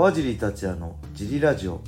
川尻達也のジリラジオ。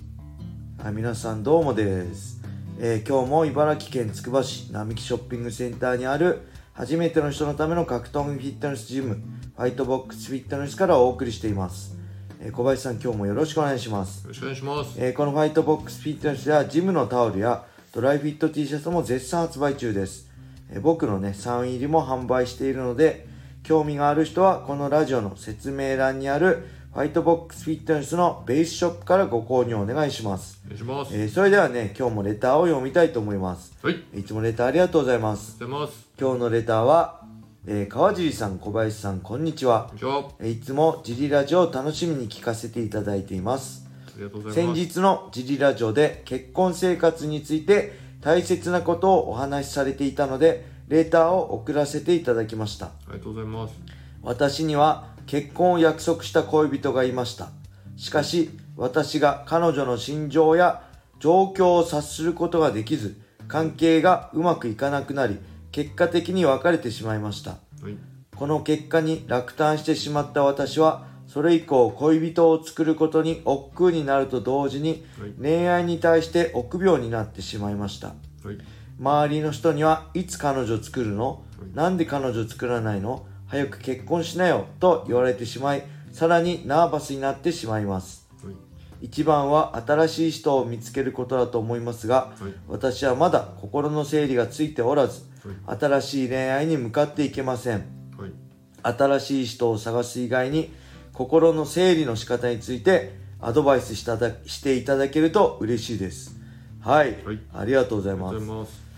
はい皆さんどうもです、えー今日も茨城県つくば市並木ショッピングセンターにある初めての人のための格闘技フィットネスジムファイトボックスフィットネスからお送りしています、えー小林さん今日もよろしくお願いします。よろしくお願いします。えーこのファイトボックスフィットネスではジムのタオルやドライフィット T シャツも絶賛発売中です、えー僕のねサイン入りも販売しているので興味がある人はこのラジオの説明欄にあるファイトボックスフィットネスのベースショップからご購入お願いします、お願いします。えーそれではね今日もレターを読みたいと思いますはい。ありがいつもレターありがとうございますとうございます。今日のレターは、えー川尻さん小林さんこんにちはこんにちは。えーいつもジリラジオを楽しみに聞かせていただいていますありがとうございます。先日のジリラジオで結婚生活について大切なことをお話しされていたのでレターを送らせていただきましたありがとうございます。私には結婚を約束した恋人がいましたしかし私が彼女の心情や状況を察することができず関係がうまくいかなくなり結果的に別れてしまいましたはい。この結果に落胆してしまった私は、それ以降恋人を作ることに億劫になると同時にはい、恋愛に対して臆病になってしまいました。はい。周りの人にはいつ彼女作るの？はいなんで彼女作らないの？早く結婚しなよと言われてしまい、さらにナーバスになってしまいます。はい。一番は新しい人を見つけることだと思いますが、はい私はまだ心の整理がついておらず、はい。新しい恋愛に向かっていけません。はい。新しい人を探す以外に心の整理の仕方についてアドバイスしただしていただけると嬉しいですはい、はいありがとうございます。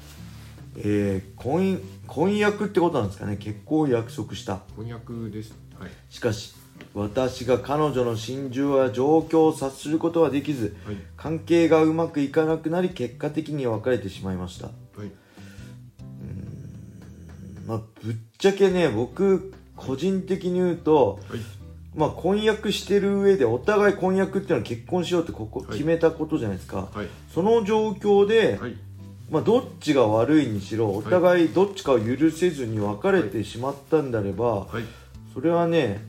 えー、婚婚約ってことなんですかね結婚を約束した翻訳です。はい。しかし私が彼女の心情や状況を察することはできずはい。関係がうまくいかなくなり結果的に別れてしまいましたはい。まあぶっちゃけね僕個人的に言うとはい。まあ婚約してる上でお互い婚約っていうのは結婚しようってここはい決めたことじゃないですか、はい。その状況で、はい。まあどっちが悪いにしろお互いどっちかを許せずに別れてしまったんであれば、はい。それはね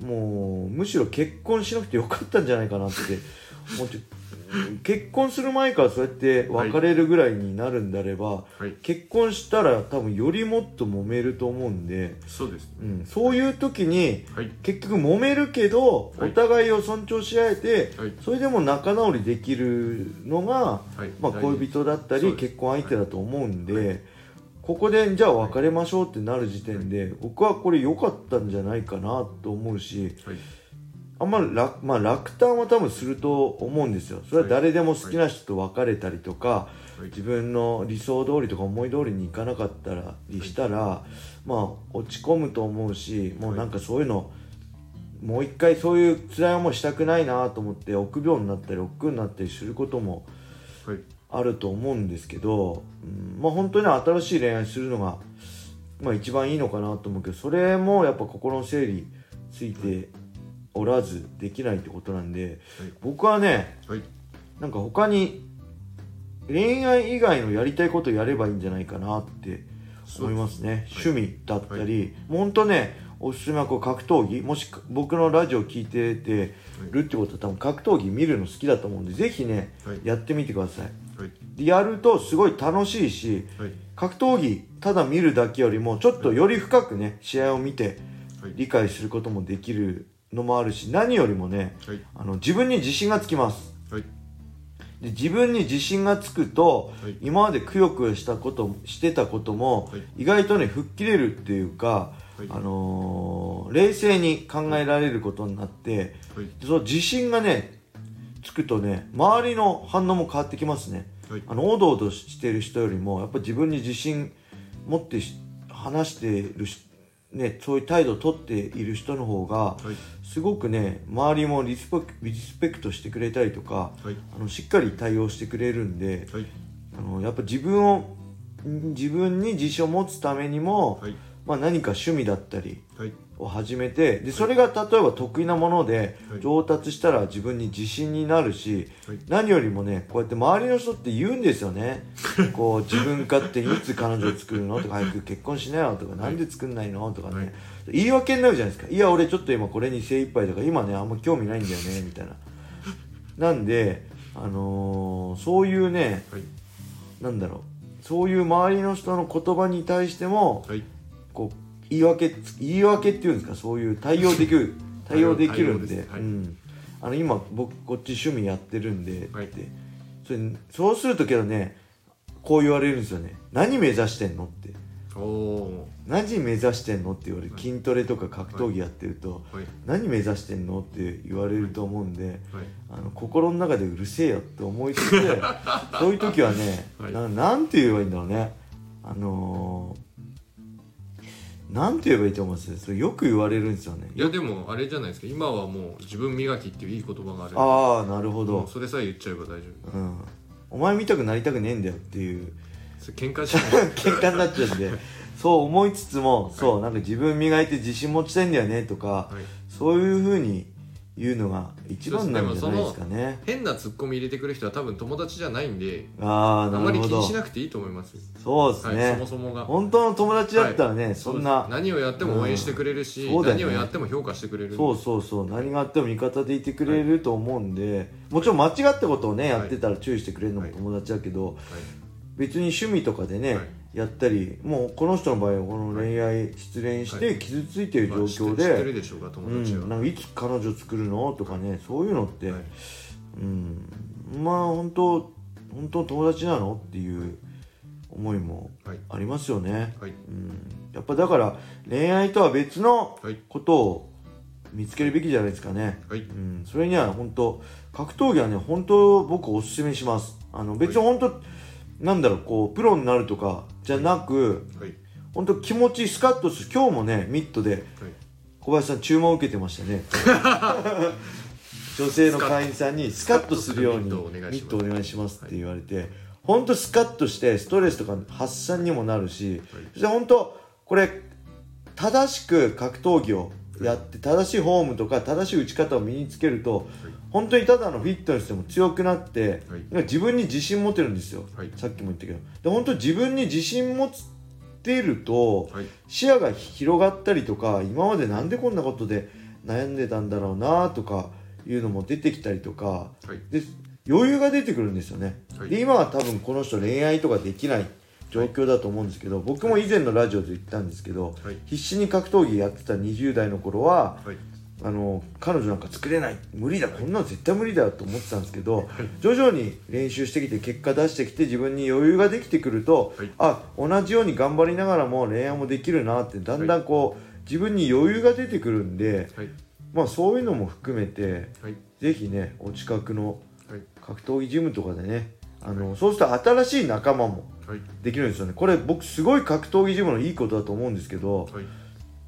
もうむしろ結婚しなくてよかったんじゃないかなって思って結婚する前からそうやって別れるぐらいになるんであれば、はい。結婚したら多分よりもっと揉めると思うんで、そうです。うん、そういう時にはい。結局揉めるけど、はいお互いを尊重し合えて、はい。それでも仲直りできるのが、はい。まあ、恋人だったり結婚相手だと思うんで、はいここでじゃあ別れましょうってなる時点で、僕はこれ良かったんじゃないかなと思うしはい。あんま楽,、まあ、楽胆は多分すると思うんですよ。それは誰でも好きな人と別れたりとか、はい。自分の理想通りとか思い通りにいかなかったりしたら、まあ落ち込むと思うしもうなんかそういうの、もう一回そういう辛い思いしたくないなと思って臆病になったり億劫になったりすることもはい。あると思うんですけど、うん、まあ本当に新しい恋愛するのが、まあ、一番いいのかなと思うけどそれもやっぱ心の整理ついておらずできないってことなんではい。僕はねはい。なんか他に恋愛以外のやりたいことやればいいんじゃないかなって思いますねはい趣味だったり、もうほんとねおすすめはこう格闘技もしか僕のラジオ聞いててるってことは多分格闘技見るの好きだと思うんでぜひねはい。やってみてくださいはい。でやるとすごい楽しいしはい。格闘技ただ見るだけよりもちょっとより深くね試合を見てはい。理解することもできるのもあるし何よりもねはい。あの自分に自信がつきますはい。で自分に自信がつくとはい。今までくよくよしたことしてたこともはい。意外とね吹っ切れるっていうか、はい。あのー冷静に考えられることになってはい。その自信がねつくとね周りの反応も変わってきますねはい。あのおどおどしてる人よりもやっぱ自分に自信持ってし話してるしねそういう態度をとっている人の方がはい。すごくね周りもリスペクリスペクトしてくれたりとかはい。あのしっかり対応してくれるんではい。あのやっぱ自分をん自分に自信を持つためにも、はい。まあ、何か趣味だったりはい。を始めてでそれが例えば得意なものではい。上達したら自分に自信になるし、はい。何よりもねこうやって周りの人って言うんですよね。こう自分勝手にいつ彼女を作るのとか早く結婚しなよとか、なんで作んないのとかね、はい。言い訳になるじゃないですか。いや俺ちょっと今これに精一杯とか今ねあんま興味ないんだよね みたいな。なんであのーそういうねはい。なんだろう。そういう周りの人の言葉に対してもはい。こう言い訳言い訳っていうんですか？そういう対応できる 対応できるんで。はい。うん、あの今僕こっち趣味やってるんで、はい。って。それそうするとけどねこう言われるんですよね。何目指してんのって。何目指してんのって言われる。筋トレとか格闘技やってると、ーはい。何目指してんのって言われると思うんで、はい。あの心の中でうるせえよって思いつつ そういう時はね、はい。ななんて言えばいいんだろうね。あのー、なんて言えばいいと思います？それよく言われるんですよね。いやでもあれじゃないですか。今はもう自分磨きっていういい言葉がある。ああなるほど、それさえ言っちゃえば大丈夫。うん、お前見たくなりたくねえんだよっていう。それ喧嘩しない。喧嘩になっちゃうんで。そう思いつつも、そうなんか自分磨いて自信持ちたいんだよねとか、はい。そういうふうに言うのが一番なんじゃないですかね。変なツッコミ入れてくる人は多分友達じゃないんであああまり気にしなくていいと思います。そうですね、はい、そもそもが。本当の友達だったらね、はい。そんな何をやっても応援してくれるし、うんね。何をやっても評価してくれる。そうそうそう。何があっても味方でいてくれると思うんで、もちろん間違ったことをね、やってたら注意してくれるのも友達だけど、はい。別に趣味とかでね、はいやったりもうこの人の場合はこの恋愛失恋して傷ついている状況で、でしょうかう友達は、ん、なんかいつ彼女作るの？とかねそういうのって、はい。うん、まあ本当本当友達なの？っていう思いもはい。ありますよね、はい。うん、やっぱだから恋愛とは別のはい。ことを見つけるべきじゃないですかね、はい。うん、それには本当格闘技はね本当僕おすすめします。あの別に本当、なんだろうこうプロになるとかじゃなくはい。本当気持ちいいスカッとする今日もねミットではい。小林さん注文を受けてましたね。女性の会員さんにスカッとするようにミットをお願いします。って言われて本当スカッとしてストレスとか発散にもなるし、そして本当これ正しく格闘技をやって正しいフォームとか正しい打ち方を身につけると、本当にただのフィットネスでも強くなって、はい。自分に自信持てるんですよ、はい。さっきも言ったけど。で本当自分に自信持ってるとはい。視野が広がったりとか今までなんでこんなことで悩んでたんだろうなとかいうのも出てきたりとかはい。で余裕が出てくるんですよね、はい。で今は多分この人恋愛とかできない状況だと思うんですけど僕も以前のラジオで言ったんですけど、はい。必死に格闘技やってた20代の頃ははい。あの彼女なんか作れない。無理だ。こんなの絶対無理だよと思ってたんですけど、徐々に練習してきて結果出してきて自分に余裕ができてくると、はい。あ同じように頑張りながらも恋愛もできるなってだんだんこう、自分に余裕が出てくるんで、はい。まあ、そういうのも含めてはい。ぜひねお近くのはい。格闘技ジムとかでねあのそうすると新しい仲間もはいできるんですよね。これ僕すごい格闘技ジムのいいことだと思うんですけどはい。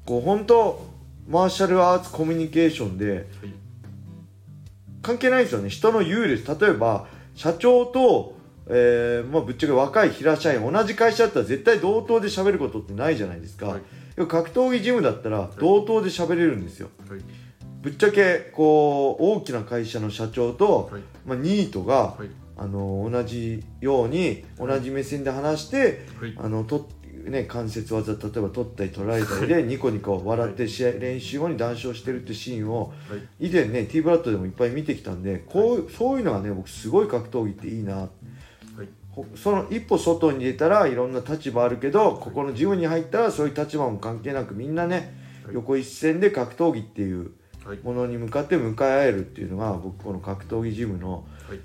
こう本当マーシャルアーツコミュニケーションではい。関係ないですよね。人の優劣。例えば社長と、えーまあ、ぶっちゃけ若い平社員同じ会社だったら絶対同等で喋ることってないじゃないですか、はい。格闘技ジムだったら同等で喋れるんですよ。はい。ぶっちゃけこう大きな会社の社長と、はい。まあ、ニートが、はいあの同じように同じ目線で話して、はい。あのとね、関節技例えば取ったり取られたりでニコニコ笑って試合練習後に談笑してるってシーンをはい。以前ね T ブラッドでもいっぱい見てきたんでこう、そういうのがね僕すごい格闘技っていいな。はい。ほその一歩外に出たらいろんな立場あるけどここのジムに入ったらそういう立場も関係なくみんなねはい。横一線で格闘技っていうはい。ものに向かって向かい合えるっていうのが僕この格闘技ジムの、はい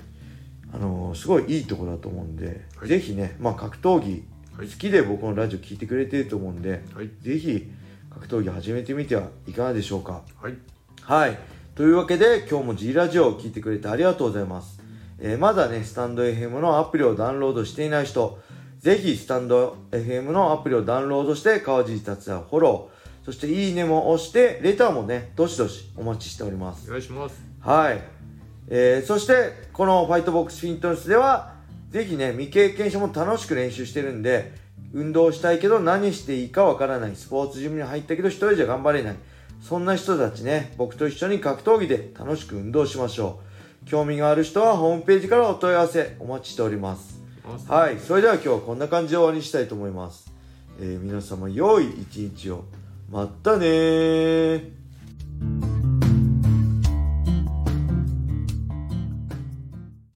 あのーすごいいいところだと思うんで、はい。ぜひね、まあ、格闘技はい。好きで僕のラジオ聞いてくれてると思うんではい。ぜひ格闘技始めてみてはいかがでしょうか。はい。はい。というわけで今日も G ラジオを聞いてくれてありがとうございます、えーまだねスタンド FM のアプリをダウンロードしていない人ぜひスタンド FM のアプリをダウンロードして川尻達也をフォローそしていいねも押してレターもねどしどしお待ちしております。お願いします。はい、えーそしてこのファイトボックスフィントネスではぜひね未経験者も楽しく練習してるんで運動したいけど何していいかわからないスポーツジムに入ったけど一人じゃ頑張れないそんな人たちね、僕と一緒に格闘技で楽しく運動しましょう。興味がある人はホームページからお問い合わせお待ちしております。あはい、それでは今日はこんな感じで終わりにしたいと思います。えー皆様良い一日を。またねー。